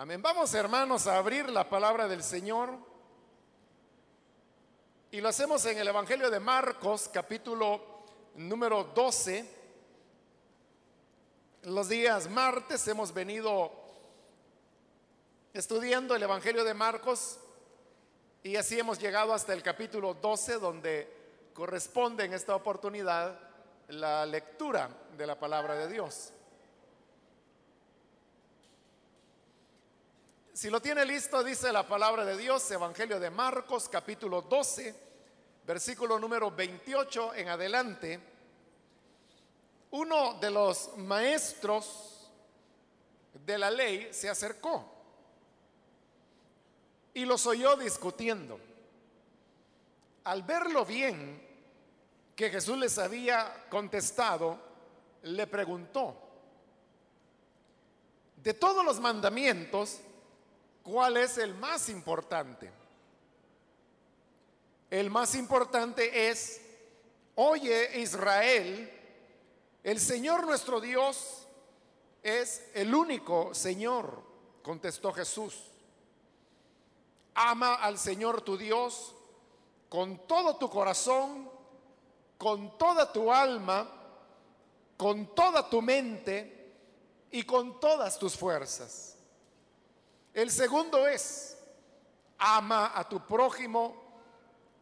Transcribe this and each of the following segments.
Amén. Vamos hermanos a abrir la palabra del Señor. Y lo hacemos en el Evangelio de Marcos, capítulo número 12. Los días martes hemos venido estudiando el Evangelio de Marcos y así hemos llegado hasta el capítulo 12 donde corresponde en esta oportunidad la lectura de la palabra de Dios. Si lo tiene listo, dice la palabra de Dios, Evangelio de Marcos, capítulo 12, versículo número 28 en adelante. Uno de los maestros de la ley se acercó y los oyó discutiendo. Al verlo bien que Jesús les había contestado, le preguntó, de todos los mandamientos, ¿Cuál es el más importante? El más importante es, oye Israel, el Señor nuestro Dios es el único Señor, contestó Jesús. Ama al Señor tu Dios con todo tu corazón, con toda tu alma, con toda tu mente y con todas tus fuerzas. El segundo es, ama a tu prójimo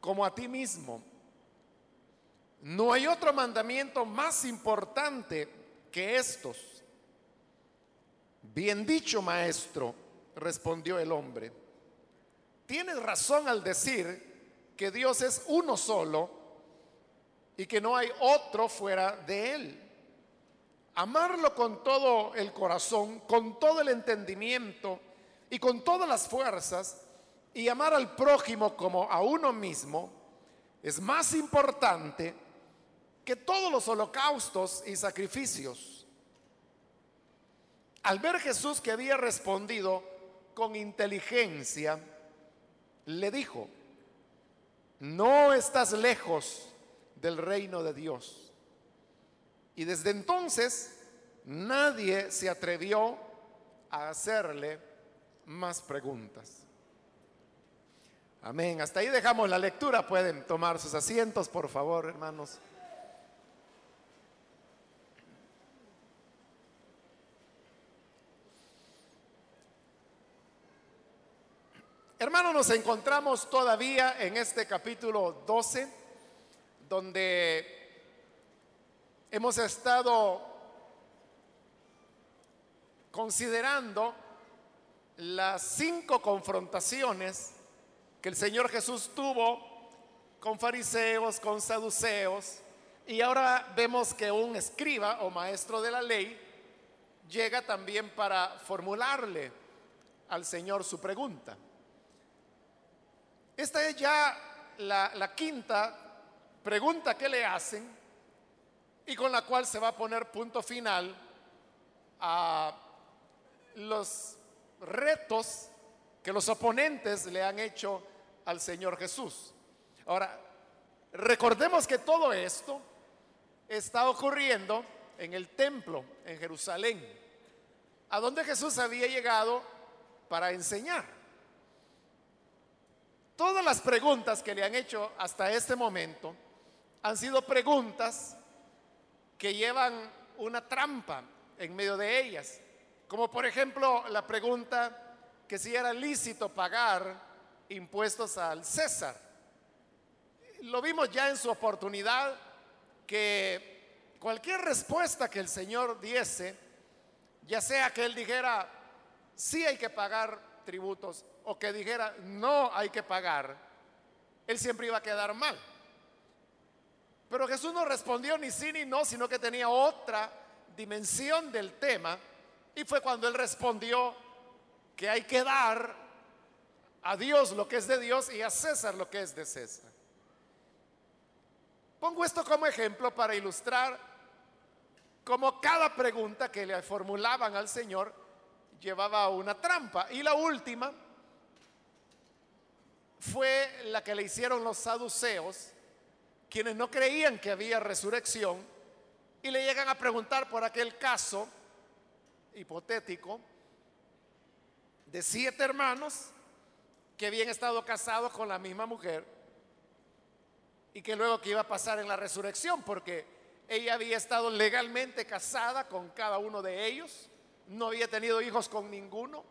como a ti mismo. No hay otro mandamiento más importante que estos. Bien dicho, maestro, respondió el hombre. Tienes razón al decir que Dios es uno solo y que no hay otro fuera de él. Amarlo con todo el corazón, con todo el entendimiento, y con todas las fuerzas y amar al prójimo como a uno mismo es más importante que todos los holocaustos y sacrificios. Al ver Jesús que había respondido con inteligencia, le dijo, no estás lejos del reino de Dios. Y desde entonces nadie se atrevió a hacerle más preguntas. Amén. Hasta ahí dejamos la lectura. Pueden tomar sus asientos, por favor, hermanos. Hermanos, nos encontramos todavía en este capítulo 12, donde hemos estado considerando las cinco confrontaciones que el Señor Jesús tuvo con fariseos, con saduceos, y ahora vemos que un escriba o maestro de la ley llega también para formularle al Señor su pregunta. Esta es ya la, quinta pregunta que le hacen y con la cual se va a poner punto final a los retos que los oponentes le han hecho al Señor Jesús. Ahora, recordemos que todo esto está ocurriendo en el templo en Jerusalén, a donde Jesús había llegado para enseñar. Todas las preguntas que le han hecho hasta este momento han sido preguntas que llevan una trampa en medio de ellas. Como por ejemplo la pregunta que si era lícito pagar impuestos al César. Lo vimos ya en su oportunidad que cualquier respuesta que el Señor diese, ya sea que Él dijera, sí hay que pagar tributos, o que dijera, no hay que pagar, Él siempre iba a quedar mal. Pero Jesús no respondió ni sí ni no, sino que tenía otra dimensión del tema y fue cuando él respondió que hay que dar a Dios lo que es de Dios y a César lo que es de César. Pongo esto como ejemplo para ilustrar cómo cada pregunta que le formulaban al Señor llevaba una trampa. Y la última fue la que le hicieron los saduceos, quienes no creían que había resurrección, y le llegan a preguntar por aquel caso hipotético de siete hermanos que habían estado casados con la misma mujer y que luego que iba a pasar en la resurrección, porque ella había estado legalmente casada con cada uno de ellos, no había tenido hijos con ninguno,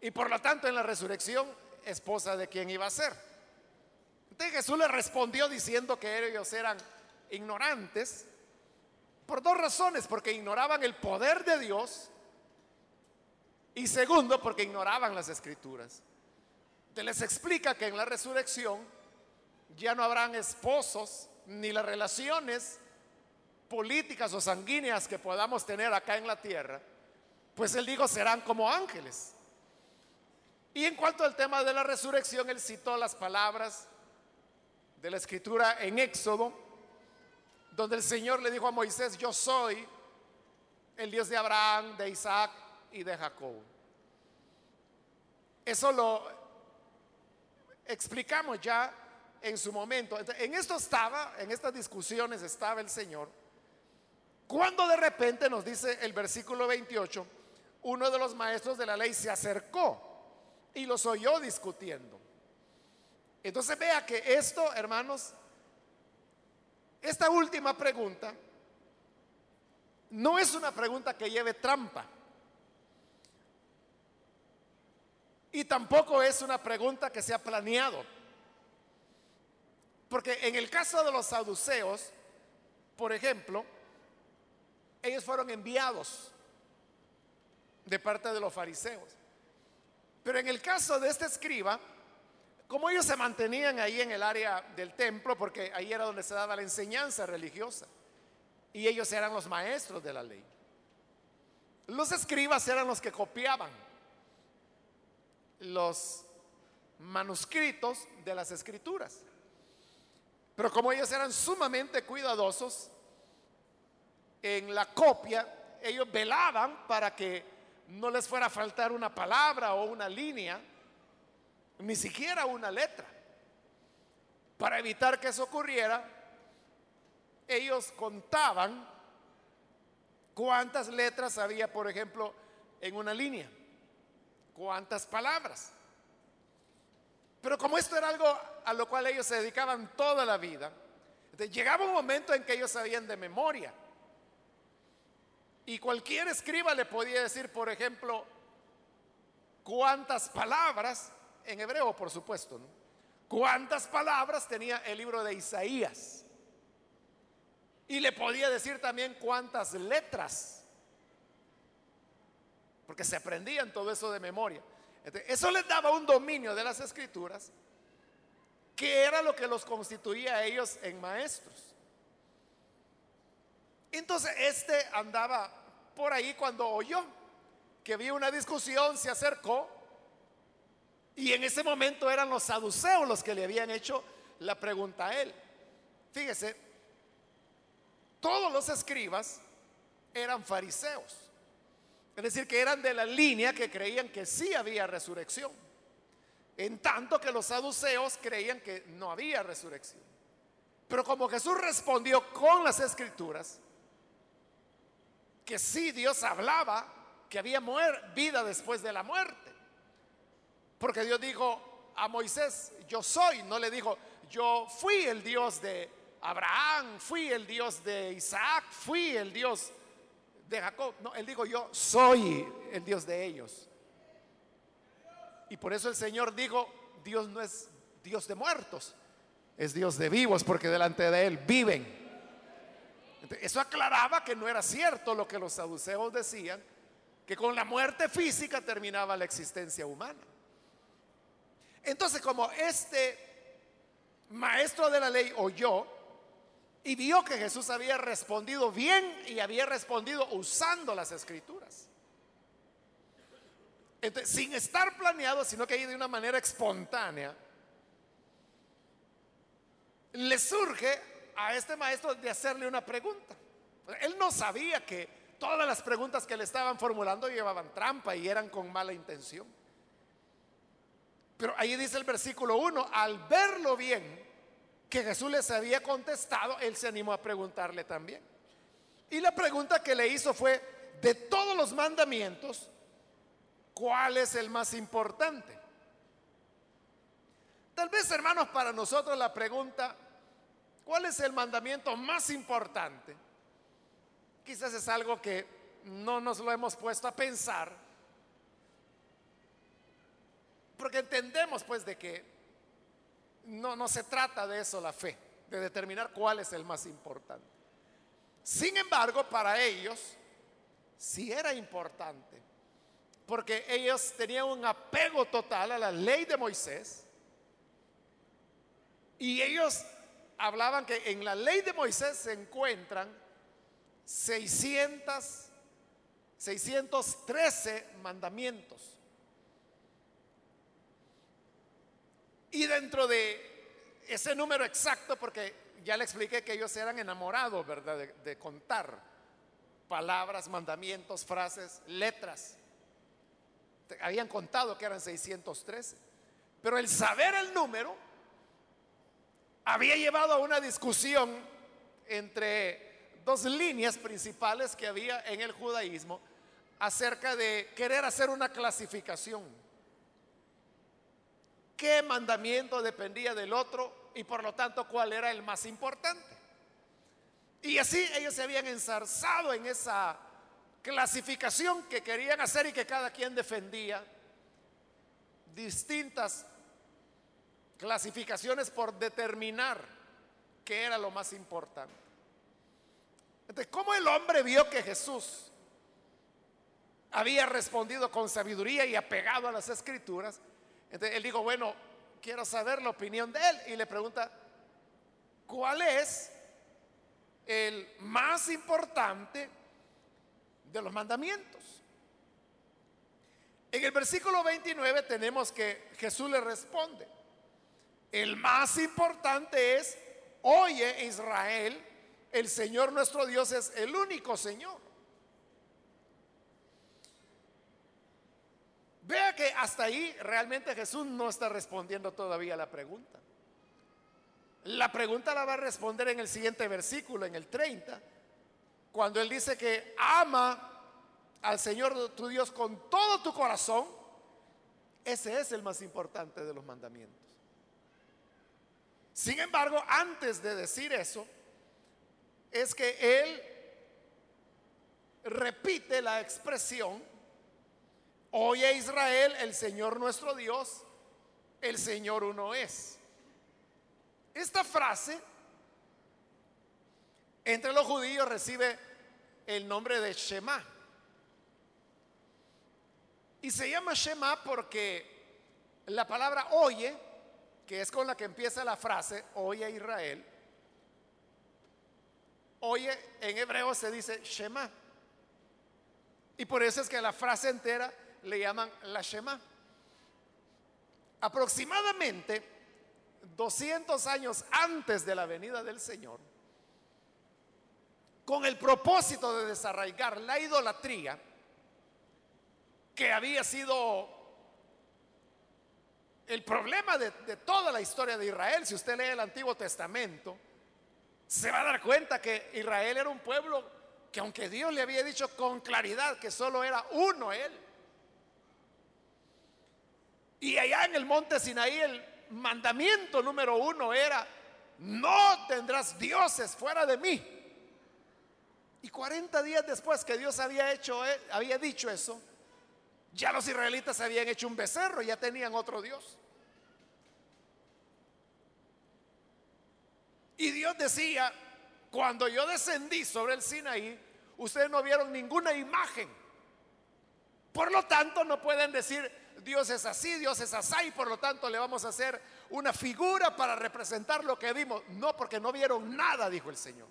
y por lo tanto en la resurrección esposa de quien iba a ser. Entonces Jesús le respondió diciendo que ellos eran ignorantes por dos razones, porque ignoraban el poder de Dios y segundo, porque ignoraban las escrituras. Te les explica que en la resurrección ya no habrán esposos ni las relaciones políticas o sanguíneas que podamos tener acá en la tierra, pues él dijo serán como ángeles. Y en cuanto al tema de la resurrección, él citó las palabras de la escritura en Éxodo, donde el Señor le dijo a Moisés, yo soy el Dios de Abraham, de Isaac y de Jacob. Eso lo explicamos ya en su momento. En esto estaba, en estas discusiones estaba el Señor, cuando de repente nos dice el versículo 28, uno de los maestros de la ley se acercó y los oyó discutiendo. Entonces vea que esto, hermanos, esta última pregunta no es una pregunta que lleve trampa. Y tampoco es una pregunta que se ha planeado. Porque en el caso de los saduceos, por ejemplo, ellos fueron enviados de parte de los fariseos. Pero en el caso de este escriba, como ellos se mantenían ahí en el área del templo, porque ahí era donde se daba la enseñanza religiosa, y ellos eran los maestros de la ley. Los escribas eran los que copiaban los manuscritos de las escrituras. Pero como ellos eran sumamente cuidadosos en la copia, ellos velaban para que no les fuera a faltar una palabra o una línea, ni siquiera una letra. Para evitar que eso ocurriera, ellos contaban cuántas letras había, por ejemplo, en una línea, cuántas palabras. Pero como esto era algo a lo cual ellos se dedicaban toda la vida, llegaba un momento en que ellos sabían de memoria. Y cualquier escriba le podía decir, por ejemplo, cuántas palabras, en hebreo por supuesto, cuántas palabras tenía el libro de Isaías. Y le podía decir también cuántas letras, porque se aprendían todo eso de memoria. Eso les daba un dominio de las escrituras que era lo que los constituía a ellos en maestros. Entonces este andaba por ahí cuando oyó que había una discusión, se acercó y en ese momento eran los saduceos los que le habían hecho la pregunta a él. Fíjese, todos los escribas eran fariseos. Es decir, que eran de la línea que creían que sí había resurrección. En tanto que los saduceos creían que no había resurrección. Pero como Jesús respondió con las escrituras, que sí Dios hablaba, que había vida después de la muerte. Porque Dios dijo a Moisés, yo soy, no le dijo, yo fui el Dios de Abraham, fui el Dios de Isaac, fui el Dios de Jacob. No, él dijo, yo soy el Dios de ellos. Y por eso el Señor dijo, Dios no es Dios de muertos, es Dios de vivos, porque delante de Él viven. Eso aclaraba que no era cierto lo que los saduceos decían, que con la muerte física terminaba la existencia humana. Entonces, como este maestro de la ley oyó y vio que Jesús había respondido bien y había respondido usando las escrituras. Sin estar planeado, sino que ahí de una manera espontánea, le surge a este maestro de hacerle una pregunta. Él no sabía que todas las preguntas que le estaban formulando llevaban trampa y eran con mala intención. Pero ahí dice el versículo 1, al verlo bien, que Jesús les había contestado, él se animó a preguntarle también. Y la pregunta que le hizo fue, de todos los mandamientos, ¿cuál es el más importante? Tal vez, hermanos, para nosotros la pregunta, ¿cuál es el mandamiento más importante? Quizás es algo que no nos lo hemos puesto a pensar, porque entendemos pues de que no, no se trata de eso la fe, de determinar cuál es el más importante. Sin embargo, para ellos sí era importante, porque ellos tenían un apego total a la ley de Moisés y ellos hablaban que en la ley de Moisés se encuentran 600, 613 mandamientos. Y dentro de ese número exacto, porque ya le expliqué que ellos eran enamorados, ¿verdad? De, de contar palabras, mandamientos, frases, letras. Habían contado que eran 613. Pero el saber el número había llevado a una discusión entre dos líneas principales que había en el judaísmo acerca de querer hacer una clasificación. ¿Qué mandamiento dependía del otro y por lo tanto cuál era el más importante? Y así ellos se habían ensarzado en esa clasificación que querían hacer y que cada quien defendía distintas clasificaciones por determinar qué era lo más importante. Entonces, ¿cómo el hombre vio que Jesús había respondido con sabiduría y apegado a las escrituras? Entonces él dijo, bueno, quiero saber la opinión de él. Y le pregunta, ¿cuál es el más importante de los mandamientos? En el versículo 29 tenemos que Jesús le responde, el más importante es, oye Israel, el Señor nuestro Dios es el único Señor. Vea que hasta ahí realmente Jesús no está respondiendo todavía la pregunta. La pregunta la va a responder en el siguiente versículo, en el 30, cuando Él dice que ama al Señor tu Dios con todo tu corazón. Ese es el más importante de los mandamientos. Sin embargo, antes de decir eso, es que él repite la expresión, oye Israel, el Señor nuestro Dios, el Señor uno es. Esta frase entre los judíos recibe el nombre de Shema. Y se llama Shema porque la palabra oye que es con la que empieza la frase, oye Israel, oye en hebreo se dice Shema. Y por eso es que la frase entera le llaman la Shema. Aproximadamente 200 años antes de la venida del Señor, con el propósito de desarraigar la idolatría que había sido el problema de, toda la historia de Israel, si usted lee el Antiguo Testamento, se va a dar cuenta que Israel era un pueblo que aunque Dios le había dicho con claridad que solo era uno él, y allá en el monte Sinaí el mandamiento número uno era, no tendrás dioses fuera de mí. Y 40 días después que Dios había, hecho, eh, había dicho eso, ya los israelitas habían hecho un becerro, ya tenían otro Dios. Y Dios decía, cuando yo descendí sobre el Sinaí, ustedes no vieron ninguna imagen. Por lo tanto, no pueden decir, Dios es así, Dios es así, y por lo tanto le vamos a hacer una figura para representar lo que vimos. No, porque no vieron nada, dijo el Señor.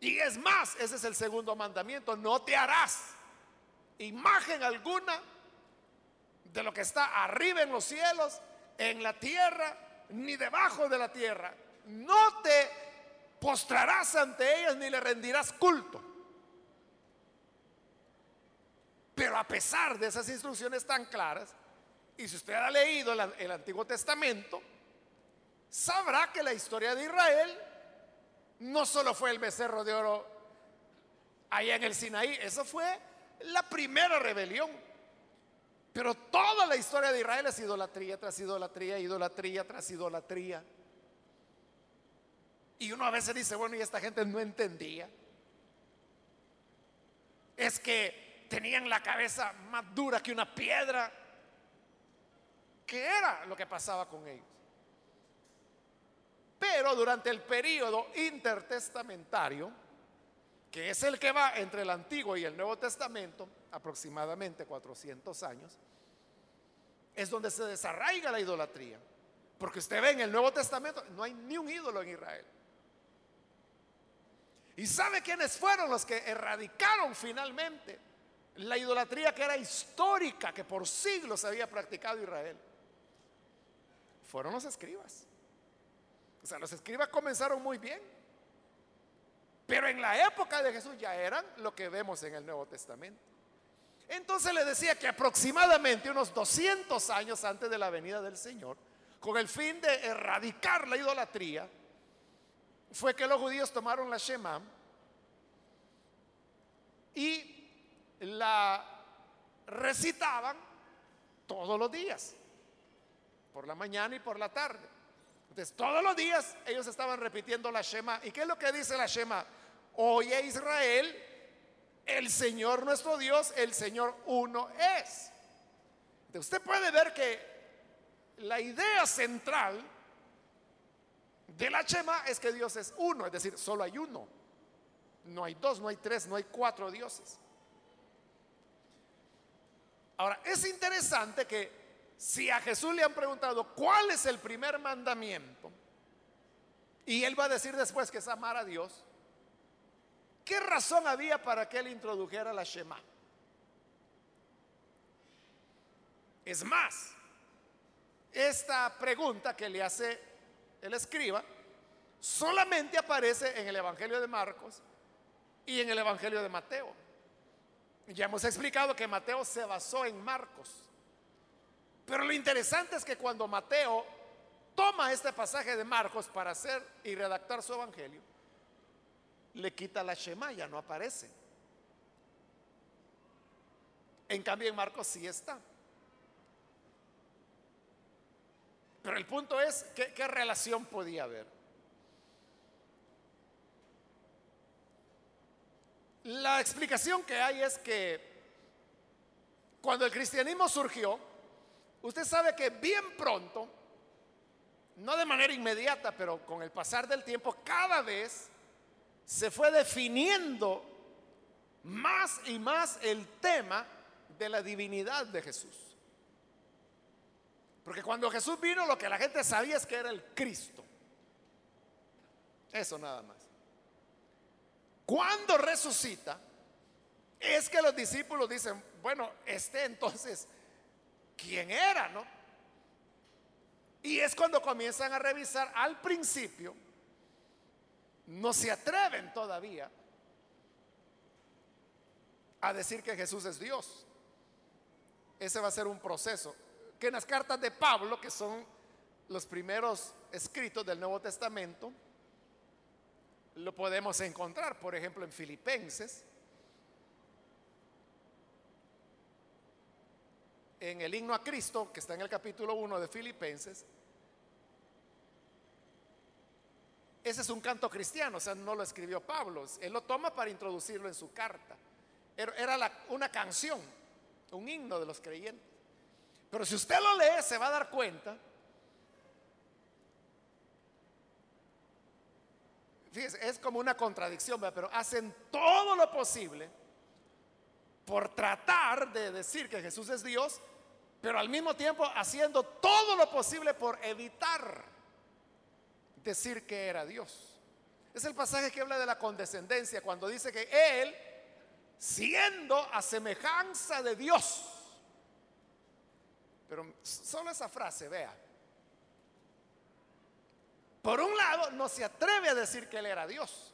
Y es más, ese es el segundo mandamiento, no te harás imagen alguna de lo que está arriba en los cielos, en la tierra, ni debajo de la tierra. No te postrarás ante ellas ni le rendirás culto. Pero a pesar de esas instrucciones tan claras, y si usted ha leído el, el Antiguo Testamento, sabrá que la historia de Israel no solo fue el becerro de oro allá en el Sinaí, eso fue la primera rebelión. Pero toda la historia de Israel es idolatría tras idolatría, idolatría tras idolatría. Y uno a veces dice, bueno, y esta gente no entendía. Es que tenían la cabeza más dura que una piedra. ¿Qué era lo que pasaba con ellos? Pero durante el periodo intertestamentario, que es el que va entre el Antiguo y el Nuevo Testamento, aproximadamente 400 años, es donde se desarraiga la idolatría. Porque usted ve en el Nuevo Testamento, no hay ni un ídolo en Israel. ¿Y sabe quiénes fueron los que erradicaron finalmente la idolatría que era histórica, que por siglos había practicado Israel? Fueron los escribas. O sea, los escribas comenzaron muy bien. Pero en la época de Jesús ya eran lo que vemos en el Nuevo Testamento. Entonces le decía que aproximadamente unos 200 años antes de la venida del Señor, con el fin de erradicar la idolatría, fue que los judíos tomaron la Shema y la recitaban todos los días, por la mañana y por la tarde. Entonces, todos los días ellos estaban repitiendo la Shema. ¿Y qué es lo que dice la Shema? Oye Israel, el Señor nuestro Dios, el Señor uno es. usted puede ver que la idea central de la Shema es que Dios es uno, es decir, solo hay uno. No hay dos, no hay tres, no hay cuatro dioses. Ahora, es interesante que si a Jesús le han preguntado cuál es el primer mandamiento, y él va a decir después que es amar a Dios, ¿Qué razón había para que él introdujera la Shema? Es más, esta pregunta que le hace el escriba solamente aparece en el Evangelio de Marcos y en el Evangelio de Mateo. Ya hemos explicado que Mateo se basó en Marcos. Pero lo interesante es que cuando Mateo toma este pasaje de Marcos para hacer y redactar su Evangelio, le quita la Shema, ya no aparece. En cambio en Marcos sí está. Pero el punto es, ¿qué, qué relación podía haber? La explicación que hay es que cuando el cristianismo surgió, usted sabe que bien pronto, no de manera inmediata, pero con el pasar del tiempo, cada vez se fue definiendo más y más el tema de la divinidad de Jesús. Porque cuando Jesús vino lo que la gente sabía es que era el Cristo. Eso nada más. Cuando resucita, es que los discípulos dicen, bueno, este entonces, ¿quién era, no? Y es cuando comienzan a revisar al principio no se atreven todavía a decir que Jesús es Dios. Ese va a ser un proceso. Que en las cartas de Pablo, que son los primeros escritos del Nuevo Testamento, lo podemos encontrar, por ejemplo, en Filipenses, en el himno a Cristo, que está en el capítulo 1 de Filipenses, Ese es un canto cristiano, o sea, no lo escribió Pablo. Él lo toma para introducirlo en su carta. Era una canción, un himno de los creyentes. Pero si usted lo lee, se va a dar cuenta. Es como una contradicción, pero hacen todo lo posible por tratar de decir que Jesús es Dios, pero al mismo tiempo haciendo todo lo posible por evitar decir que era Dios. Es el pasaje que habla de la condescendencia, cuando dice que Él, siendo a semejanza de Dios, pero solo esa frase, vea, por un lado no se atreve a decir que Él era Dios,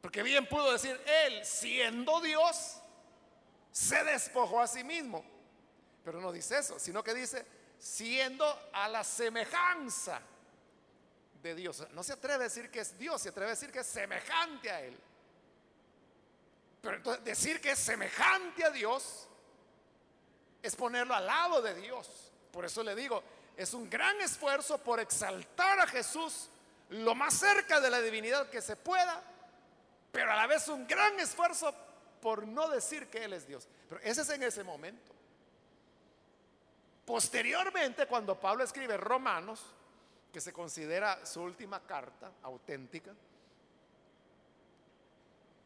porque bien pudo decir, Él, siendo Dios, se despojó a sí mismo, pero no dice eso, sino que dice, siendo a la semejanza de Dios. No se atreve a decir que es Dios, se atreve a decir que es semejante a Él. Pero entonces decir que es semejante a Dios es ponerlo al lado de Dios. Por eso le digo, es un gran esfuerzo por exaltar a Jesús lo más cerca de la divinidad que se pueda, pero a la vez un gran esfuerzo por no decir que Él es Dios. Pero ese es en ese momento. Posteriormente, cuando Pablo escribe Romanos, que se considera su última carta auténtica,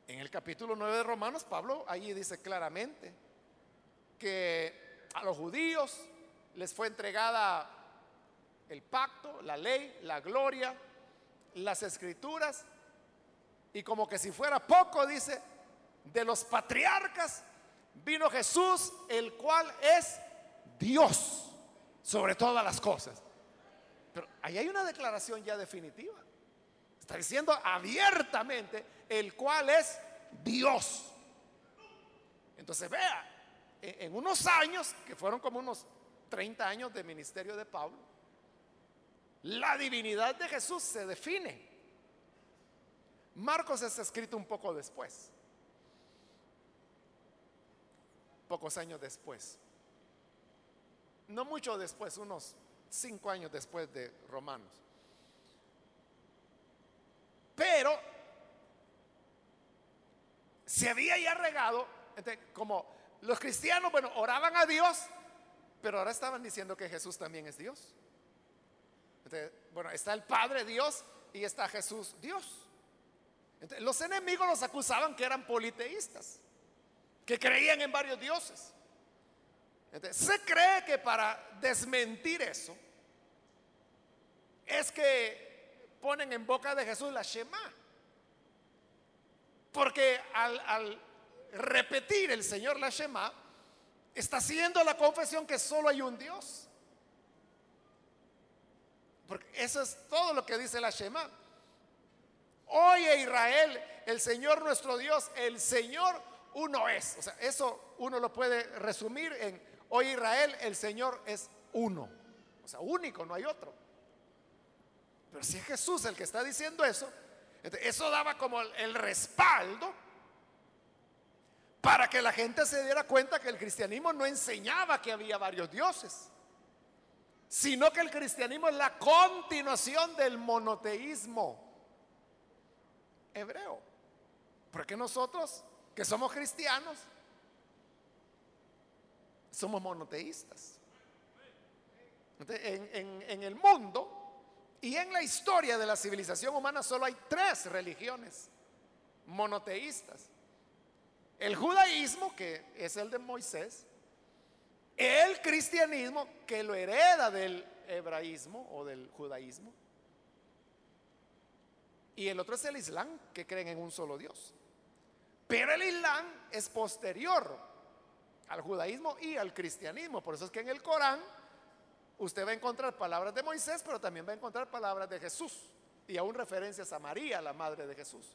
en el capítulo 9 de Romanos, Pablo allí dice claramente que a los judíos les fue entregada el pacto, la ley, la gloria, las escrituras, y como que si fuera poco, dice, de los patriarcas vino Jesús, el cual es Dios sobre todas las cosas. Pero ahí hay una declaración ya definitiva. Está diciendo abiertamente el cual es Dios. Entonces vea, en unos años, que fueron como unos 30 años de ministerio de Pablo, la divinidad de Jesús se define. Marcos es escrito un poco después, pocos años después, no mucho después, unos cinco años después de Romanos. Pero se había ya regado, como los cristianos, bueno, oraban a Dios, pero ahora estaban diciendo que Jesús también es Dios. Bueno, está el Padre Dios y está Jesús Dios. los enemigos los acusaban que eran politeístas, que creían en varios dioses. se cree que para desmentir eso es que ponen en boca de Jesús la Shema. Porque al, repetir el Señor la Shema, está haciendo la confesión que solo hay un Dios. Porque eso es todo lo que dice la Shema. Oye Israel, el Señor nuestro Dios, el Señor uno es. O sea, eso uno lo puede resumir en, oye Israel, el Señor es uno. O sea, único, no hay otro. Pero si es Jesús el que está diciendo eso, eso daba como el respaldo para que la gente se diera cuenta que el cristianismo no enseñaba que había varios dioses, sino que el cristianismo es la continuación del monoteísmo hebreo. Porque nosotros, que somos cristianos, somos monoteístas. En, el mundo y en la historia de la civilización humana solo hay tres religiones monoteístas. El judaísmo, que es el de Moisés, el cristianismo, que lo hereda del hebraísmo o del judaísmo, y el otro es el islam, que creen en un solo Dios. Pero el islam es posterior al judaísmo y al cristianismo. Por eso es que en el Corán usted va a encontrar palabras de Moisés, pero también va a encontrar palabras de Jesús y aún referencias a María, la madre de Jesús,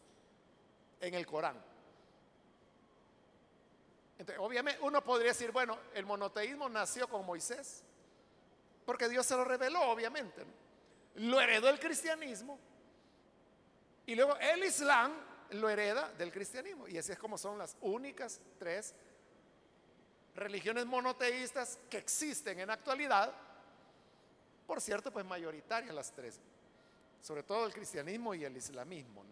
en el Corán. Obviamente uno podría decir, bueno, el monoteísmo nació con Moisés, porque Dios se lo reveló, obviamente. Lo heredó el cristianismo y luego el Islam lo hereda del cristianismo. Y así es como son las únicas tres religiones monoteístas que existen en actualidad por cierto, pues mayoritarias las tres, sobre todo el cristianismo y el islamismo.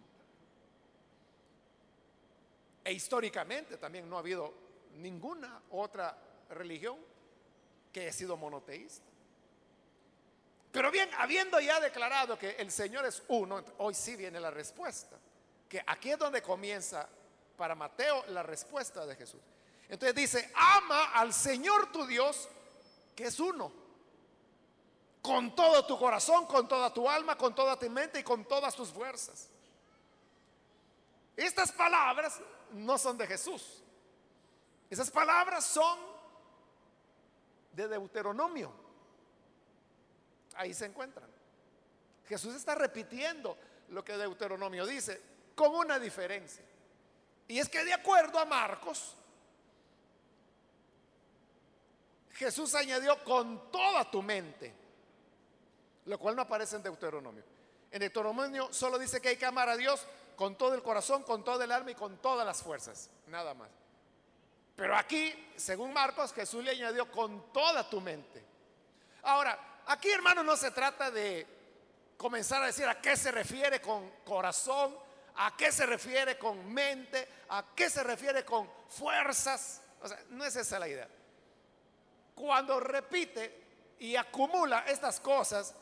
E históricamente también no ha habido ninguna otra religión que haya sido monoteísta. Pero bien, habiendo ya declarado que el Señor es uno, hoy sí viene la respuesta. Que aquí es donde comienza para Mateo la respuesta de Jesús. Entonces dice, ama al Señor tu Dios, que es uno con todo tu corazón, con toda tu alma, con toda tu mente y con todas tus fuerzas. Estas palabras no son de Jesús. Esas palabras son de Deuteronomio. Ahí se encuentran. Jesús está repitiendo lo que Deuteronomio dice, con una diferencia. Y es que de acuerdo a Marcos, Jesús añadió con toda tu mente lo cual no aparece en Deuteronomio. En Deuteronomio solo dice que hay que amar a Dios con todo el corazón, con todo el alma y con todas las fuerzas, nada más. Pero aquí, según Marcos, Jesús le añadió con toda tu mente. Ahora, aquí hermano no se trata de comenzar a decir a qué se refiere con corazón, a qué se refiere con mente, a qué se refiere con fuerzas. O sea, no es esa la idea. Cuando repite y acumula estas cosas,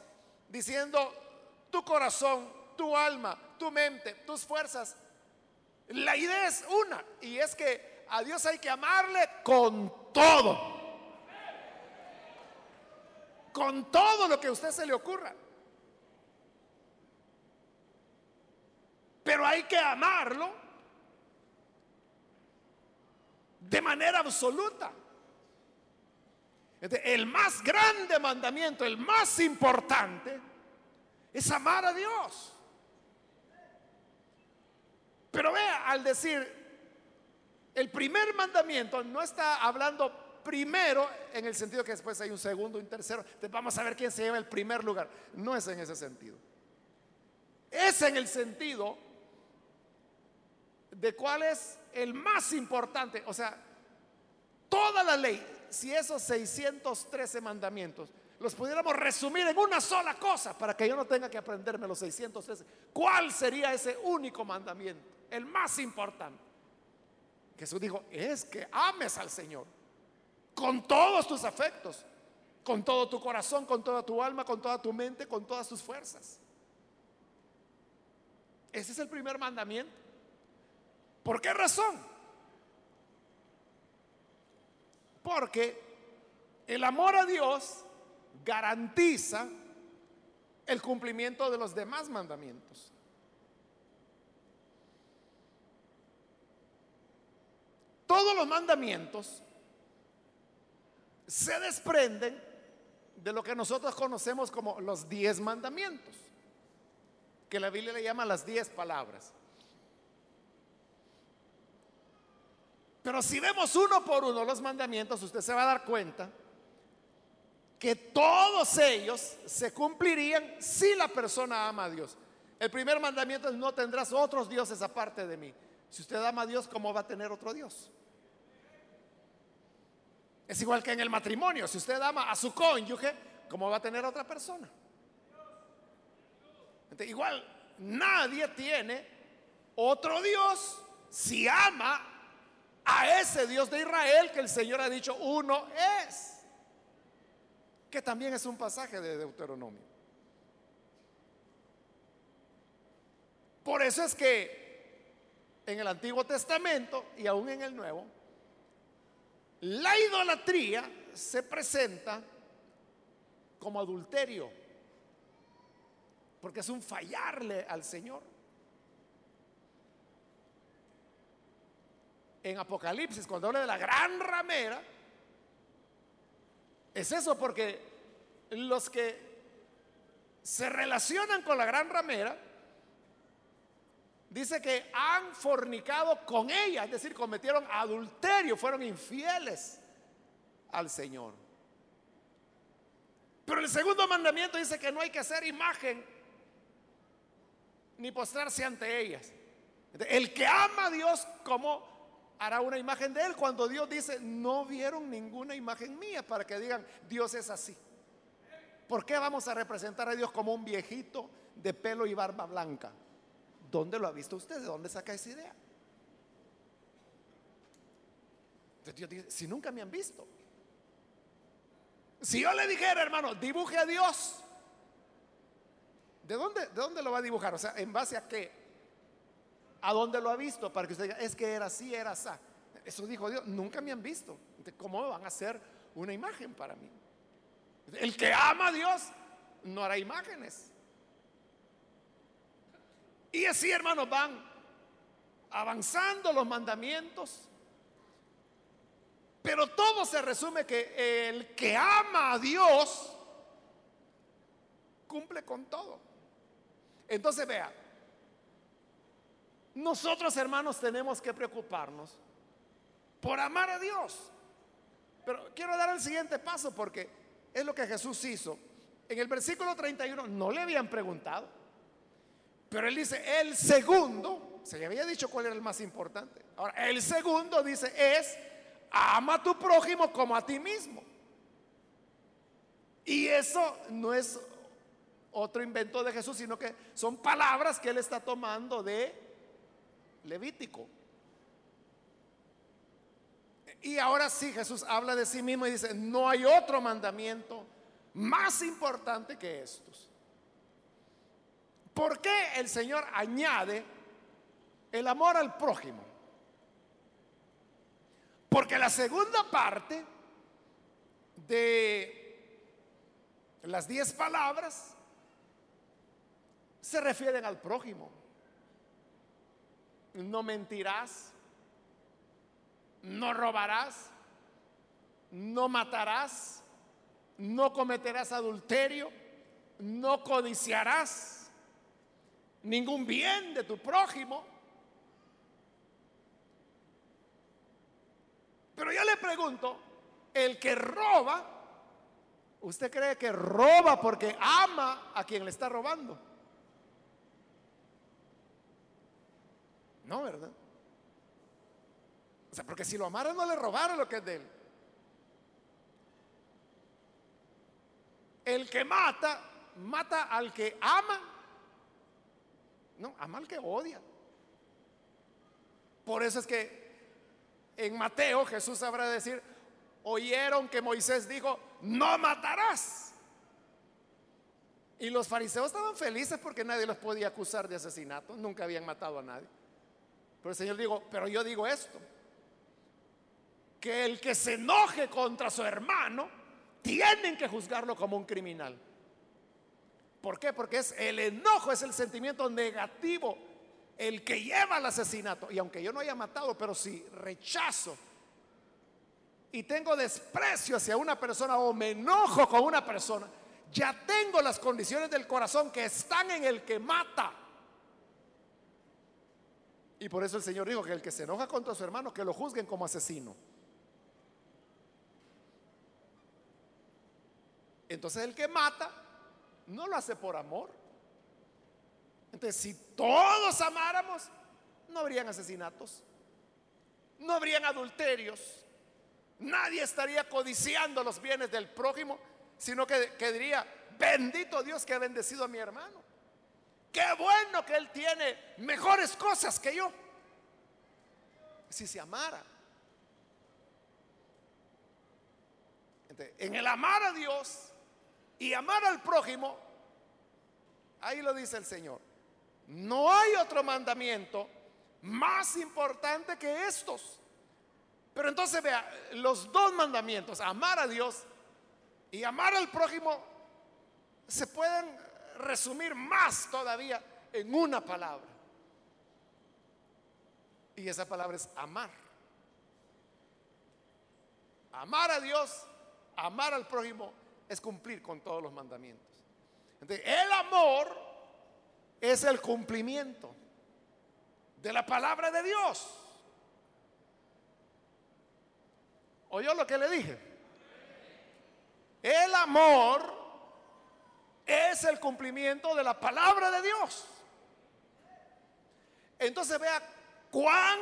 diciendo tu corazón, tu alma, tu mente, tus fuerzas, la idea es una, y es que a Dios hay que amarle con todo. Con todo lo que a usted se le ocurra. Pero hay que amarlo de manera absoluta. El más grande mandamiento, el más importante, es amar a Dios. Pero vea, al decir el primer mandamiento, no está hablando primero en el sentido que después hay un segundo, un tercero. Entonces vamos a ver quién se lleva el primer lugar. No es en ese sentido. Es en el sentido de cuál es el más importante. O sea, toda la ley, si esos 613 mandamientos los pudiéramos resumir en una sola cosa para que yo no tenga que aprenderme los 613, ¿cuál sería ese único mandamiento? El más importante. Jesús dijo, es que ames al Señor con todos tus afectos, con todo tu corazón, con toda tu alma, con toda tu mente, con todas tus fuerzas. Ese es el primer mandamiento. ¿Por qué razón? Porque el amor a Dios garantiza el cumplimiento de los demás mandamientos. Todos los mandamientos se desprenden de lo que nosotros conocemos como los diez mandamientos, que la Biblia le llama las diez palabras. Pero si vemos uno por uno los mandamientos, usted se va a dar cuenta que todos ellos se cumplirían si la persona ama a Dios. El primer mandamiento es no tendrás otros dioses aparte de mí. Si usted ama a Dios, ¿cómo va a tener otro Dios? Es igual que en el matrimonio. Si usted ama a su cónyuge, ¿cómo va a tener otra persona? igual, nadie tiene otro Dios si ama a ese Dios de Israel que el Señor ha dicho uno es. Que también es un pasaje de Deuteronomio. Por eso es que en el Antiguo Testamento y aún en el Nuevo, la idolatría se presenta como adulterio, porque es un fallarle al Señor. En Apocalipsis, cuando habla de la gran ramera, es eso porque los que se relacionan con la gran ramera, dice que han fornicado con ella, es decir, cometieron adulterio, fueron infieles al Señor. Pero el segundo mandamiento dice que no hay que hacer imagen ni postrarse ante ellas. El que ama a Dios, ¿cómo hará una imagen de él? Cuando Dios dice, no vieron ninguna imagen mía para que digan, Dios es así. ¿Por qué vamos a representar a Dios como un viejito de pelo y barba blanca? ¿Dónde lo ha visto usted? ¿De dónde saca esa idea? Dice, si nunca me han visto. Si yo le dijera, hermano, dibuje a Dios, ¿de dónde, ¿de dónde lo va a dibujar? O sea, ¿en base a qué? ¿A dónde lo ha visto? Para que usted diga, es que era así, era así. Eso dijo Dios, nunca me han visto. ¿Cómo van a hacer una imagen para mí? El que ama a Dios no hará imágenes. Y así, hermanos, van avanzando los mandamientos. Pero todo se resume que el que ama a Dios cumple con todo. Entonces, vea, nosotros hermanos tenemos que preocuparnos por amar a Dios. Pero quiero dar el siguiente paso porque es lo que Jesús hizo. En el versículo 31 no le habían preguntado, pero él dice, el segundo, se le había dicho cuál era el más importante. Ahora, el segundo dice es ama a tu prójimo como a ti mismo. Y eso no es otro invento de Jesús, sino que son palabras que él está tomando de Levítico. Y ahora sí Jesús habla de sí mismo y dice, no hay otro mandamiento más importante que estos. ¿Por qué el Señor añade el amor al prójimo? Porque la segunda parte de las diez palabras se refieren al prójimo. No mentirás, no robarás, no matarás, no cometerás adulterio, no codiciarás ningún bien de tu prójimo. Pero yo le pregunto, el que roba, ¿usted cree que roba porque ama a quien le está robando? No, ¿verdad? O sea, porque si lo amara no le robara lo que es de él. El que mata, mata al que ama. No, ama al que odia. Por eso es que en Mateo Jesús habrá de decir, oyeron que Moisés dijo, no matarás. Y los fariseos estaban felices porque nadie los podía acusar de asesinato, nunca habían matado a nadie. Pero el Señor dijo, pero yo digo esto, que el que se enoje contra su hermano, tienen que juzgarlo como un criminal. ¿Por qué? Porque es el enojo, es el sentimiento negativo, el que lleva al asesinato. Y aunque yo no haya matado, pero si rechazo y tengo desprecio hacia una persona o me enojo con una persona, ya tengo las condiciones del corazón que están en el que mata. Y por eso el Señor dijo que el que se enoja contra su hermano, que lo juzguen como asesino. Entonces el que mata no lo hace por amor. Entonces si todos amáramos, no habrían asesinatos, no habrían adulterios, nadie estaría codiciando los bienes del prójimo, sino que, que diría, bendito Dios que ha bendecido a mi hermano. Qué bueno que él tiene mejores cosas que yo. Si se amara. en el amar a Dios y amar al prójimo, ahí lo dice el Señor. No hay otro mandamiento más importante que estos. Pero entonces vea, los dos mandamientos, amar a Dios y amar al prójimo, se pueden resumir más todavía en una palabra. Y esa palabra es amar. Amar a Dios, amar al prójimo es cumplir con todos los mandamientos. el amor es el cumplimiento de la palabra de Dios. ¿Oyó lo que le dije? El amor es el cumplimiento de la palabra de Dios. Entonces vea cuán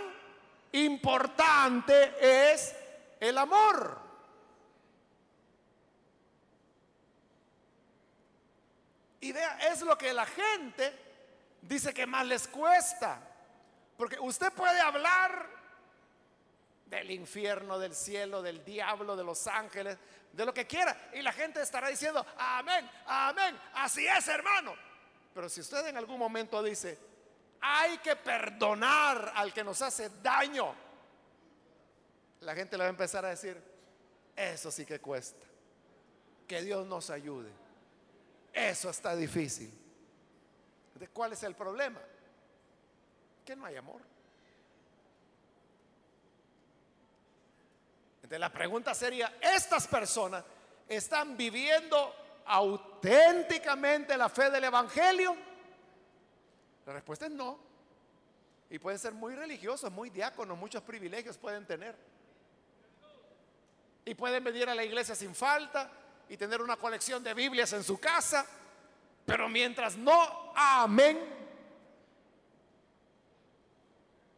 importante es el amor. Y vea, es lo que la gente dice que más les cuesta. Porque usted puede hablar del infierno, del cielo, del diablo, de los ángeles, de lo que quiera. Y la gente estará diciendo, amén, amén, así es hermano. Pero si usted en algún momento dice, hay que perdonar al que nos hace daño, la gente le va a empezar a decir, eso sí que cuesta. Que Dios nos ayude. Eso está difícil. ¿De cuál es el problema? Que no hay amor. Entonces la pregunta sería, ¿estas personas están viviendo auténticamente la fe del Evangelio? La respuesta es no. Y pueden ser muy religiosos, muy diáconos, muchos privilegios pueden tener. Y pueden venir a la iglesia sin falta y tener una colección de Biblias en su casa. Pero mientras no amen,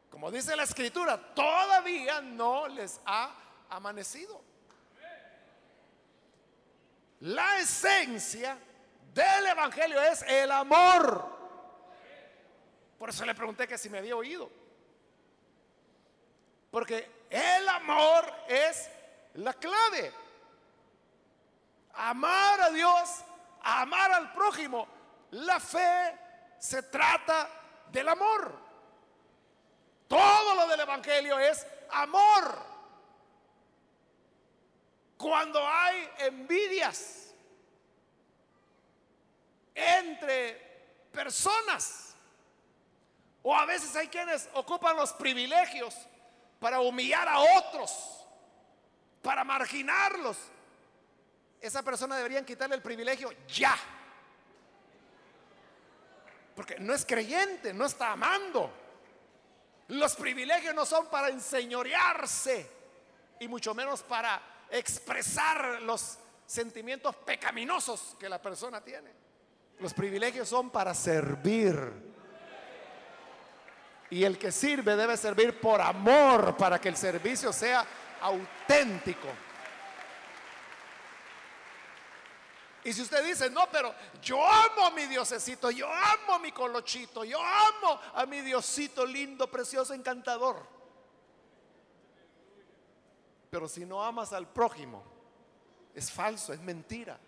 como dice la escritura, todavía no les ha amanecido. La esencia del Evangelio es el amor. Por eso le pregunté que si me había oído. Porque el amor es la clave. Amar a Dios, amar al prójimo. La fe se trata del amor. Todo lo del Evangelio es amor cuando hay envidias entre personas, o a veces hay quienes ocupan los privilegios para humillar a otros, para marginarlos, esa persona deberían quitarle el privilegio ya. Porque no es creyente, no está amando. Los privilegios no son para enseñorearse y mucho menos para expresar los sentimientos pecaminosos que la persona tiene. Los privilegios son para servir. Y el que sirve debe servir por amor para que el servicio sea auténtico. Y si usted dice, no, pero yo amo a mi diosecito, yo amo a mi colochito, yo amo a mi diosito lindo, precioso, encantador. Pero si no amas al prójimo, es falso, es mentira.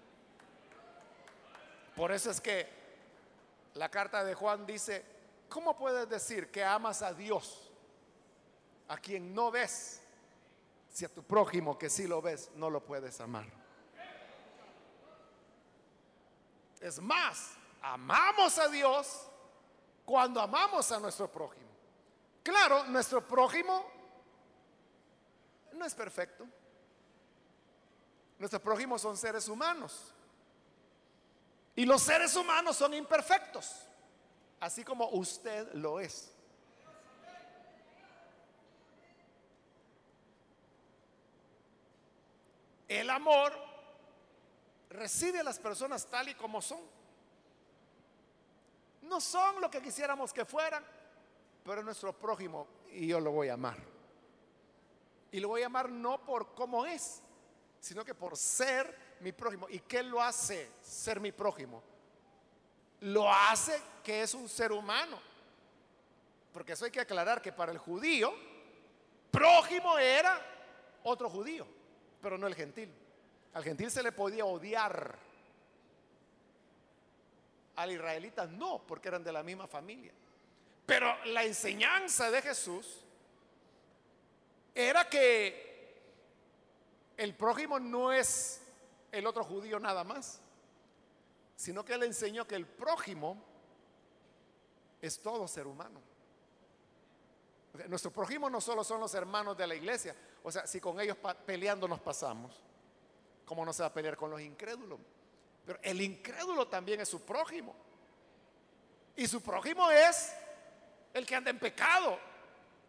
Por eso es que la carta de Juan dice, ¿cómo puedes decir que amas a Dios a quien no ves? Si a tu prójimo que sí lo ves, no lo puedes amar. Es más, amamos a Dios cuando amamos a nuestro prójimo. Claro, nuestro prójimo no es perfecto. Nuestros prójimos son seres humanos. Y los seres humanos son imperfectos, así como usted lo es. El amor recibe a las personas tal y como son. No son lo que quisiéramos que fueran, pero es nuestro prójimo y yo lo voy a amar. Y lo voy a amar no por cómo es, sino que por ser mi prójimo. ¿Y qué lo hace ser mi prójimo? Lo hace que es un ser humano. Porque eso hay que aclarar que para el judío, prójimo era otro judío, pero no el gentil. Al gentil se le podía odiar. Al israelita no, porque eran de la misma familia. Pero la enseñanza de Jesús era que el prójimo no es el otro judío nada más, sino que él enseñó que el prójimo es todo ser humano. nuestro prójimo no solo son los hermanos de la iglesia, o sea, si con ellos peleando nos pasamos, ¿cómo no se va a pelear con los incrédulos? Pero el incrédulo también es su prójimo. Y su prójimo es el que anda en pecado.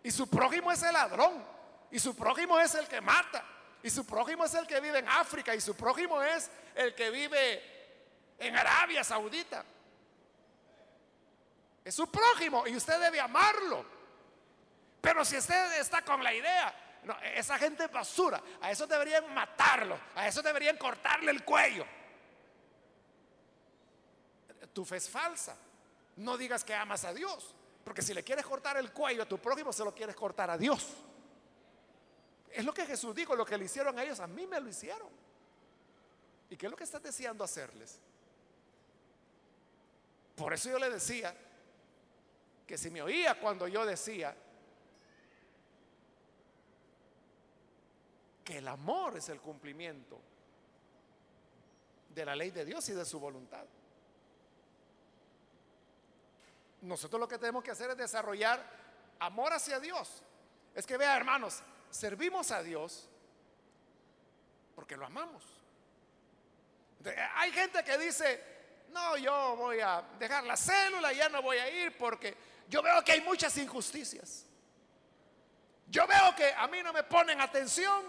Y su prójimo es el ladrón. Y su prójimo es el que mata. Y su prójimo es el que vive en África. Y su prójimo es el que vive en Arabia Saudita. Es su prójimo y usted debe amarlo. Pero si usted está con la idea, no, esa gente es basura, a eso deberían matarlo, a eso deberían cortarle el cuello. Tu fe es falsa. No digas que amas a Dios, porque si le quieres cortar el cuello a tu prójimo, se lo quieres cortar a Dios. Es lo que Jesús dijo, lo que le hicieron a ellos, a mí me lo hicieron. ¿Y qué es lo que estás deseando hacerles? Por eso yo le decía que si me oía cuando yo decía el amor es el cumplimiento de la ley de Dios y de su voluntad. Nosotros lo que tenemos que hacer es desarrollar amor hacia Dios. Es que vea, hermanos, servimos a Dios porque lo amamos. Hay gente que dice, no, yo voy a dejar la célula, ya no voy a ir porque yo veo que hay muchas injusticias. Yo veo que a mí no me ponen atención,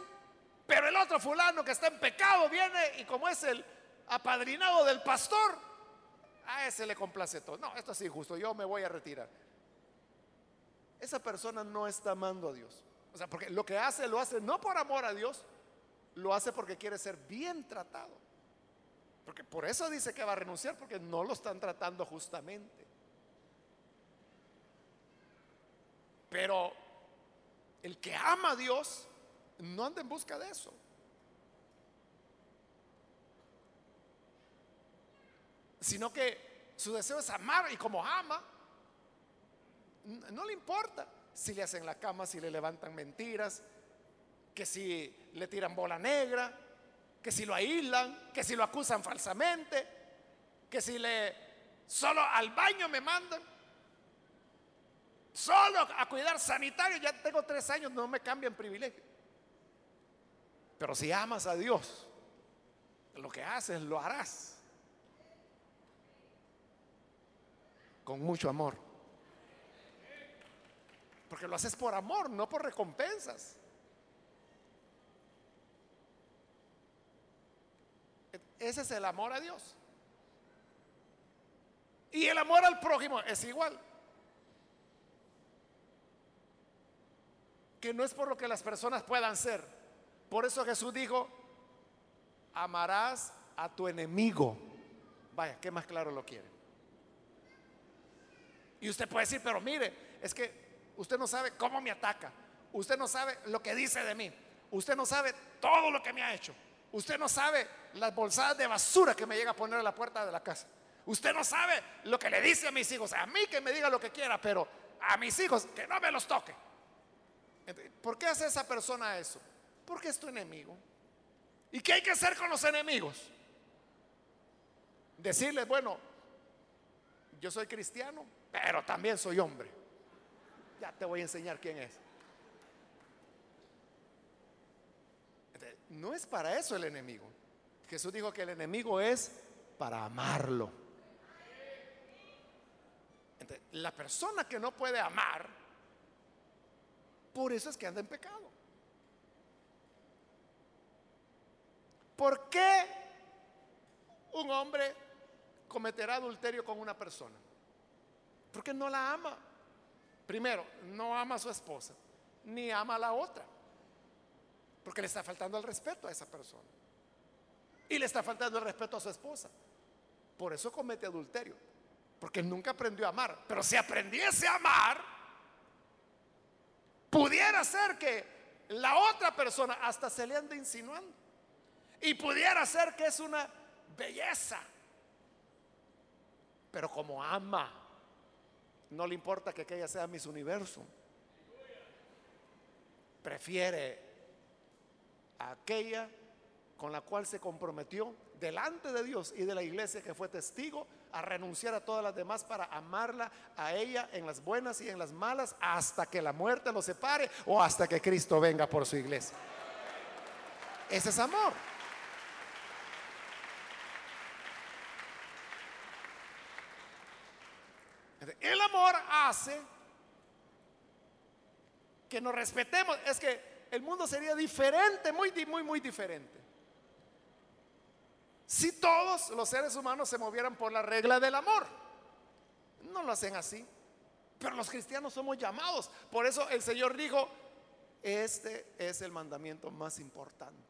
pero el otro fulano que está en pecado viene y como es el apadrinado del pastor, a ese le complace todo. No, esto es injusto, yo me voy a retirar. Esa persona no está amando a Dios. O sea, porque lo que hace lo hace no por amor a Dios, lo hace porque quiere ser bien tratado. Porque por eso dice que va a renunciar, porque no lo están tratando justamente. Pero el que ama a Dios no anda en busca de eso. Sino que su deseo es amar y como ama, no le importa si le hacen la cama, si le levantan mentiras, que si le tiran bola negra, que si lo aíslan, que si lo acusan falsamente, que si le solo al baño me mandan, solo a cuidar sanitario, ya tengo tres años, no me cambian privilegio. Pero si amas a Dios, lo que haces lo harás con mucho amor. Porque lo haces por amor, no por recompensas. Ese es el amor a Dios. Y el amor al prójimo es igual. Que no es por lo que las personas puedan ser. Por eso Jesús dijo, amarás a tu enemigo. Vaya, ¿qué más claro lo quiere? Y usted puede decir, pero mire, es que Usted no sabe cómo me ataca. Usted no sabe lo que dice de mí. Usted no sabe todo lo que me ha hecho. Usted no sabe las bolsadas de basura que me llega a poner a la puerta de la casa. Usted no sabe lo que le dice a mis hijos. A mí que me diga lo que quiera, pero a mis hijos que no me los toque. ¿Por qué hace esa persona eso? Porque es tu enemigo. ¿Y qué hay que hacer con los enemigos? Decirles, bueno, yo soy cristiano, pero también soy hombre. Ya te voy a enseñar quién es. No es para eso el enemigo. Jesús dijo que el enemigo es para amarlo. la persona que no puede amar, por eso es que anda en pecado. ¿Por qué un hombre cometerá adulterio con una persona? Porque no la ama. Primero, no ama a su esposa, ni ama a la otra, porque le está faltando el respeto a esa persona. Y le está faltando el respeto a su esposa. Por eso comete adulterio, porque nunca aprendió a amar. Pero si aprendiese a amar, pudiera ser que la otra persona hasta se le ande insinuando. Y pudiera ser que es una belleza. Pero como ama, no le importa que aquella sea mis universo. Prefiere a aquella con la cual se comprometió delante de Dios y de la iglesia que fue testigo a renunciar a todas las demás para amarla a ella en las buenas y en las malas hasta que la muerte lo separe o hasta que Cristo venga por su iglesia. Ese es amor. El amor hace que nos respetemos. Es que el mundo sería diferente, muy, muy, muy diferente. Si todos los seres humanos se movieran por la regla del amor. No lo hacen así. Pero los cristianos somos llamados. Por eso el Señor dijo, este es el mandamiento más importante.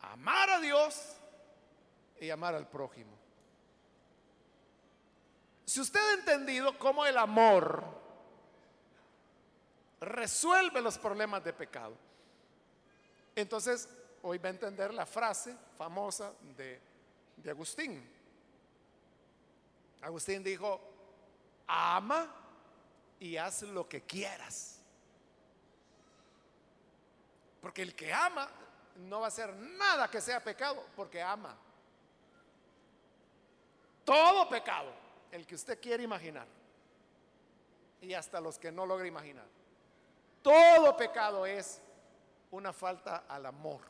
Amar a Dios y amar al prójimo. Si usted ha entendido cómo el amor resuelve los problemas de pecado, entonces hoy va a entender la frase famosa de, Agustín. Agustín dijo, ama y haz lo que quieras. Porque el que ama no va a hacer nada que sea pecado, porque ama. Todo pecado el que usted quiere imaginar y hasta los que no logra imaginar. Todo pecado es una falta al amor.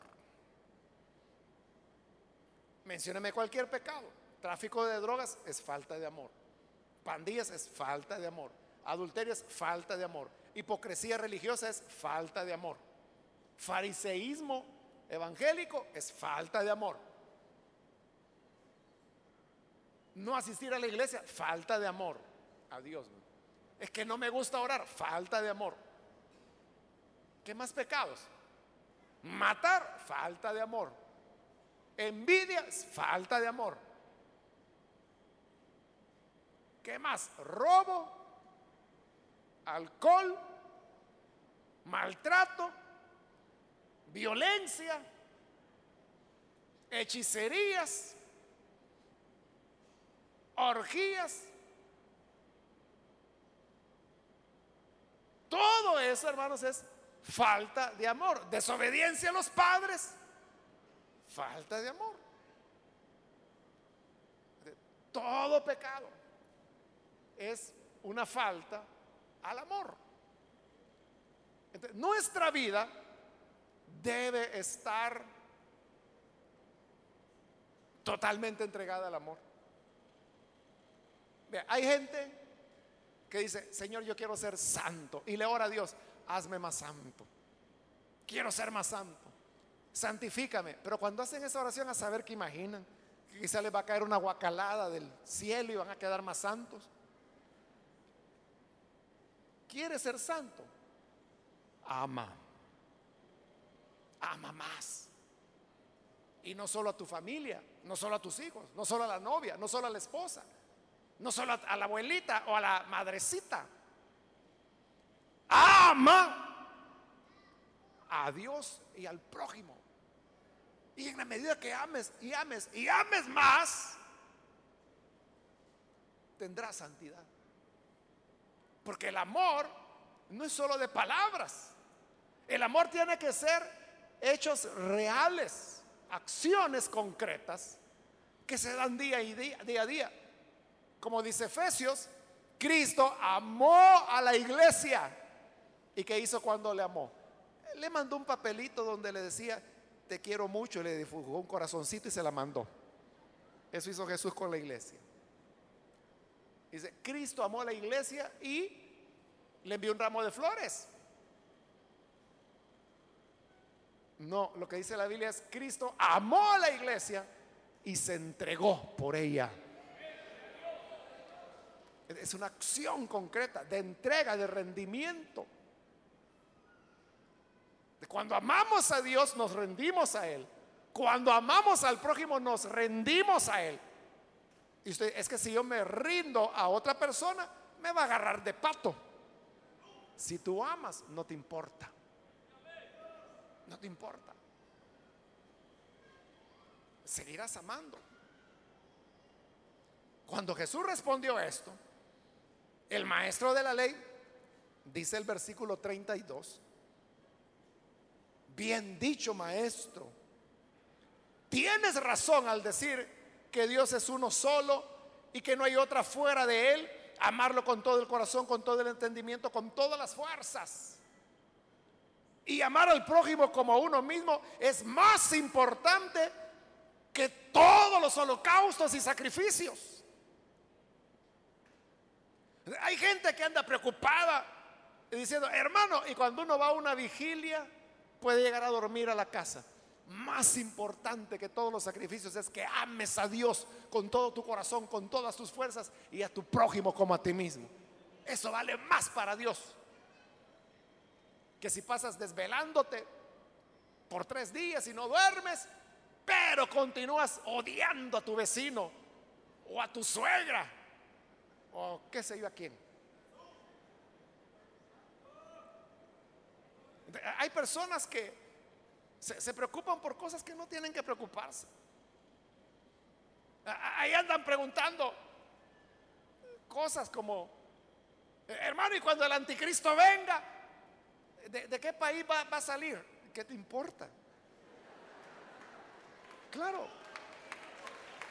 Mencióneme cualquier pecado. Tráfico de drogas es falta de amor. Pandillas es falta de amor. Adulterio es falta de amor. Hipocresía religiosa es falta de amor. Fariseísmo evangélico es falta de amor. No asistir a la iglesia, falta de amor a Dios. Es que no me gusta orar, falta de amor. ¿Qué más pecados? Matar, falta de amor. Envidia, falta de amor. ¿Qué más? Robo, alcohol, maltrato, violencia, hechicerías, orgías. Todo eso, hermanos, es falta de amor. Desobediencia a los padres, falta de amor. Todo pecado es una falta al amor. nuestra vida debe estar totalmente entregada al amor. Hay gente que dice, Señor, yo quiero ser santo. Y le ora a Dios, hazme más santo. Quiero ser más santo. Santifícame. Pero cuando hacen esa oración, a saber que imaginan, que quizá les va a caer una guacalada del cielo y van a quedar más santos. ¿Quiere ser santo? Ama. Ama más. Y no solo a tu familia, no solo a tus hijos, no solo a la novia, no solo a la esposa, no solo a la abuelita o a la madrecita. Ama a Dios y al prójimo. Y en la medida que ames y ames y ames más, tendrás santidad. Porque el amor no es solo de palabras. El amor tiene que ser hechos reales, acciones concretas que se dan día, y día, día a día. Como dice Efesios, Cristo amó a la iglesia. ¿Y qué hizo cuando le amó? Le mandó un papelito donde le decía, te quiero mucho, le dibujó un corazoncito y se la mandó. Eso hizo Jesús con la iglesia. Dice, Cristo amó a la iglesia y le envió un ramo de flores. No, lo que dice la Biblia es, Cristo amó a la iglesia y se entregó por ella. Es una acción concreta de entrega, de rendimiento. Cuando amamos a Dios nos rendimos a Él. Cuando amamos al prójimo nos rendimos a Él. Y usted, es que si yo me rindo a otra persona, me va a agarrar de pato. Si tú amas, no te importa. No te importa. Seguirás amando. Cuando Jesús respondió esto, el maestro de la ley, dice el versículo 32, bien dicho maestro, tienes razón al decir que Dios es uno solo y que no hay otra fuera de Él, amarlo con todo el corazón, con todo el entendimiento, con todas las fuerzas. Y amar al prójimo como a uno mismo es más importante que todos los holocaustos y sacrificios. Hay gente que anda preocupada diciendo, hermano, y cuando uno va a una vigilia puede llegar a dormir a la casa más importante que todos los sacrificios es que ames a Dios con todo tu corazón, con todas tus fuerzas y a tu prójimo como a ti mismo. Eso vale más para Dios que si pasas desvelándote por tres días y no duermes, pero continúas odiando a tu vecino o a tu suegra o qué sé yo a quién. Hay personas que se, preocupan por cosas que no tienen que preocuparse. Ahí andan preguntando cosas como, hermano, y cuando el anticristo venga, ¿de, qué país va, va, a salir? ¿Qué te importa? Claro,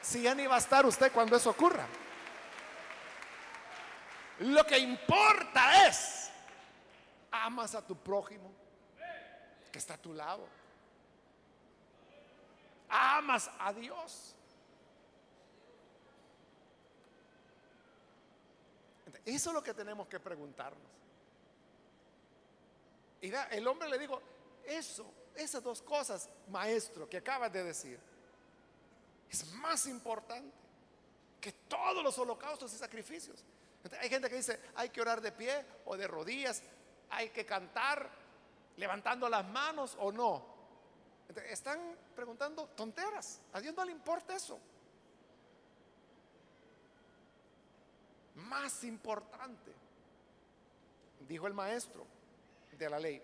si ya ni va a estar usted cuando eso ocurra. Lo que importa es, amas a tu prójimo que está a tu lado amas a Dios. Eso es lo que tenemos que preguntarnos. Y el hombre le dijo, eso, esas dos cosas, maestro, que acabas de decir, es más importante que todos los holocaustos y sacrificios. Hay gente que dice, hay que orar de pie o de rodillas, hay que cantar, levantando las manos o no. están preguntando tonteras. A Dios no le importa eso. Más importante, dijo el maestro de la ley,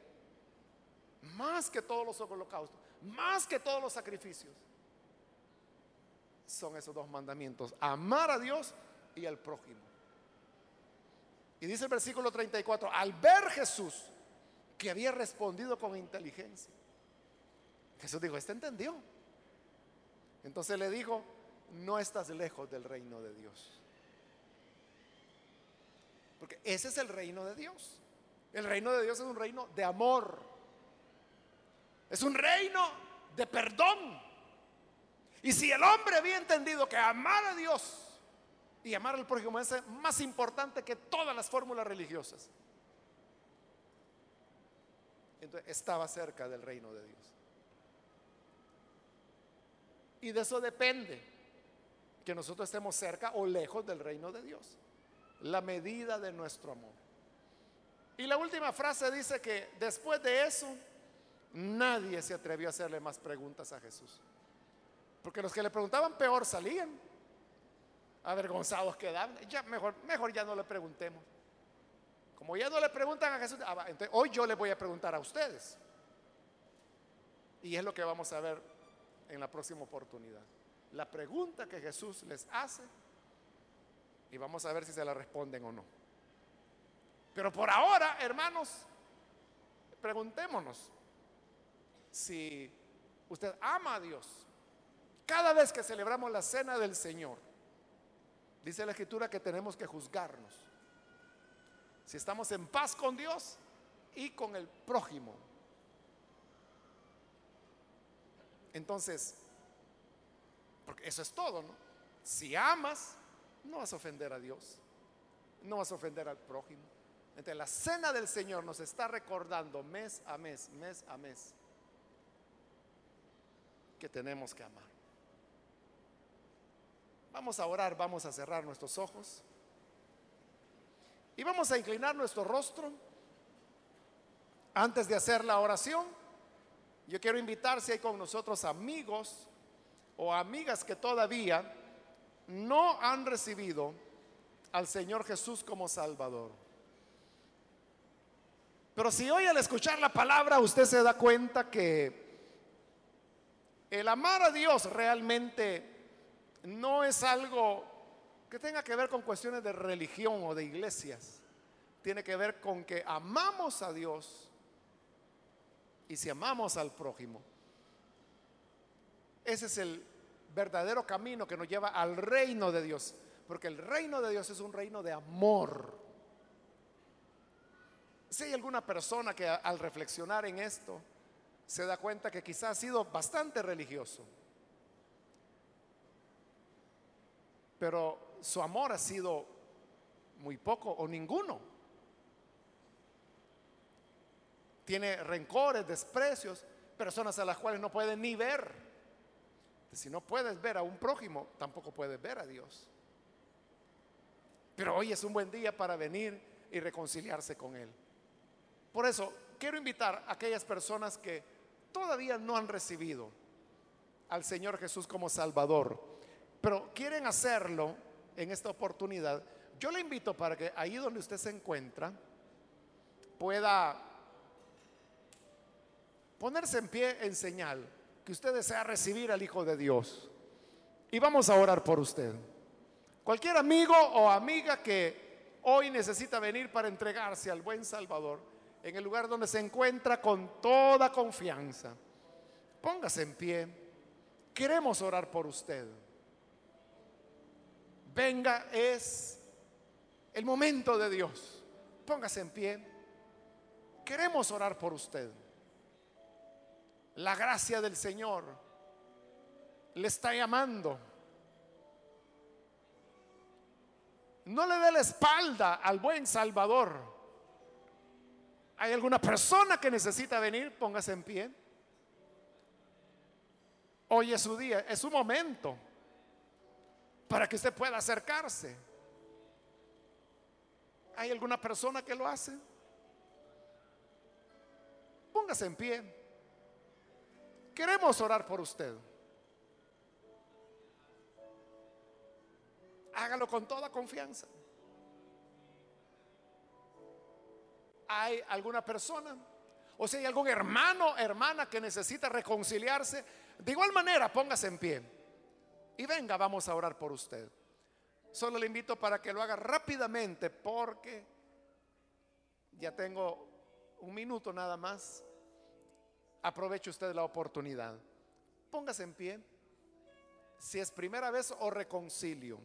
más que todos los holocaustos, más que todos los sacrificios, son esos dos mandamientos, amar a Dios y al prójimo. Y dice el versículo 34, al ver Jesús que había respondido con inteligencia, Jesús dijo, este entendió. Entonces le dijo, no estás lejos del reino de Dios. Porque ese es el reino de Dios. El reino de Dios es un reino de amor. Es un reino de perdón. Y si el hombre había entendido que amar a Dios y amar al prójimo es más importante que todas las fórmulas religiosas, entonces estaba cerca del reino de Dios. Y de eso depende que nosotros estemos cerca o lejos del reino de Dios. La medida de nuestro amor. Y la última frase dice que después de eso, nadie se atrevió a hacerle más preguntas a Jesús. Porque los que le preguntaban peor salían. Avergonzados quedaban. Ya mejor, mejor ya no le preguntemos. Como ya no le preguntan a Jesús, ah, entonces hoy yo le voy a preguntar a ustedes. Y es lo que vamos a ver en la próxima oportunidad. La pregunta que Jesús les hace y vamos a ver si se la responden o no. Pero por ahora, hermanos, preguntémonos si usted ama a Dios. Cada vez que celebramos la cena del Señor, dice la Escritura que tenemos que juzgarnos. Si estamos en paz con Dios y con el prójimo. Entonces, porque eso es todo, ¿no? Si amas, no vas a ofender a Dios, no vas a ofender al prójimo. Entonces la cena del Señor nos está recordando mes a mes, mes a mes, que tenemos que amar. Vamos a orar, vamos a cerrar nuestros ojos y vamos a inclinar nuestro rostro. Antes de hacer la oración, yo quiero invitar si hay con nosotros amigos o amigas que todavía no han recibido al Señor Jesús como Salvador. Pero si hoy al escuchar la palabra usted se da cuenta que el amar a Dios realmente no es algo que tenga que ver con cuestiones de religión o de iglesias. Tiene que ver con que amamos a Dios y si amamos al prójimo. Ese es el verdadero camino que nos lleva al reino de Dios. Porque el reino de Dios es un reino de amor. Si hay alguna persona que al reflexionar en esto se da cuenta que quizás ha sido bastante religioso, pero su amor ha sido muy poco o ninguno. Tiene rencores, desprecios, personas a las cuales no puede ni ver. Si no puedes ver a un prójimo, tampoco puedes ver a Dios. Pero hoy es un buen día para venir y reconciliarse con Él. Por eso, quiero invitar a aquellas personas que todavía no han recibido al Señor Jesús como Salvador, pero quieren hacerlo en esta oportunidad. Yo le invito para que ahí donde usted se encuentra pueda ponerse en pie en señal que usted desea recibir al Hijo de Dios. Y vamos a orar por usted. Cualquier amigo o amiga que hoy necesita venir para entregarse al buen Salvador, en el lugar donde se encuentra con toda confianza, póngase en pie. Queremos orar por usted. Venga, es el momento de Dios. Póngase en pie. Queremos orar por usted. La gracia del Señor le está llamando. No le dé la espalda al buen Salvador. ¿Hay alguna persona que necesita venir? Póngase en pie. Hoy es su día, es su momento para que usted pueda acercarse. ¿Hay alguna persona que lo hace? Póngase en pie. Queremos orar por usted. Hágalo con toda confianza. ¿Hay alguna persona? O si hay algún hermano, hermana que necesita reconciliarse, de igual manera póngase en pie. Y venga, vamos a orar por usted. Solo le invito para que lo haga rápidamente porque ya tengo un minuto nada más. Aproveche usted la oportunidad. Póngase en pie. Si es primera vez o reconcilio,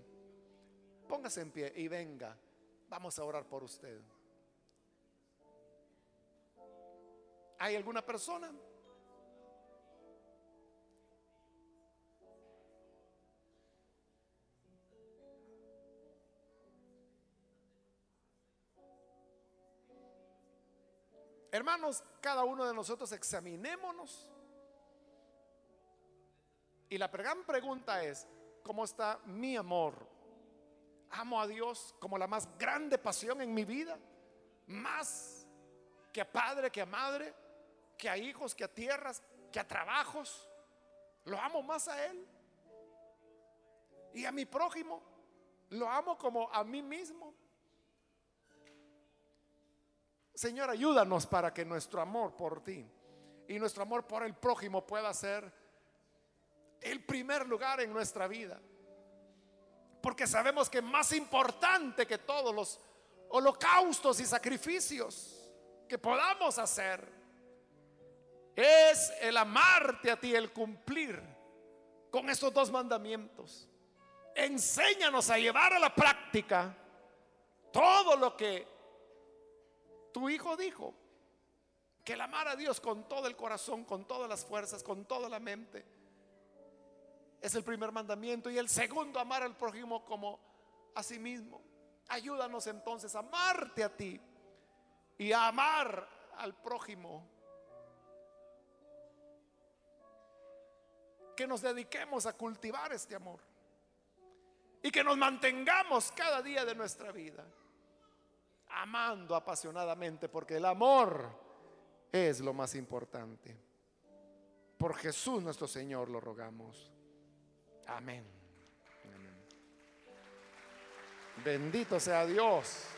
póngase en pie y venga. Vamos a orar por usted. ¿Hay alguna persona? Hermanos, cada uno de nosotros examinémonos. Y la gran pregunta es, ¿cómo está mi amor? ¿Amo a Dios como la más grande pasión en mi vida? ¿Más que a padre, que a madre, que a hijos, que a tierras, que a trabajos? ¿Lo amo más a Él? ¿Y a mi prójimo? ¿Lo amo como a mí mismo? Señor, ayúdanos para que nuestro amor por ti y nuestro amor por el prójimo pueda ser el primer lugar en nuestra vida. Porque sabemos que más importante que todos los holocaustos y sacrificios que podamos hacer es el amarte a ti, el cumplir con estos dos mandamientos. Enséñanos a llevar a la práctica todo lo que tu hijo dijo que el amar a Dios con todo el corazón, con todas las fuerzas, con toda la mente, es el primer mandamiento. Y el segundo, amar al prójimo como a sí mismo. Ayúdanos entonces a amarte a ti y a amar al prójimo. Que nos dediquemos a cultivar este amor y que nos mantengamos cada día de nuestra vida amando apasionadamente, porque el amor es lo más importante. Por Jesús nuestro Señor lo rogamos. Amén. Bendito sea Dios.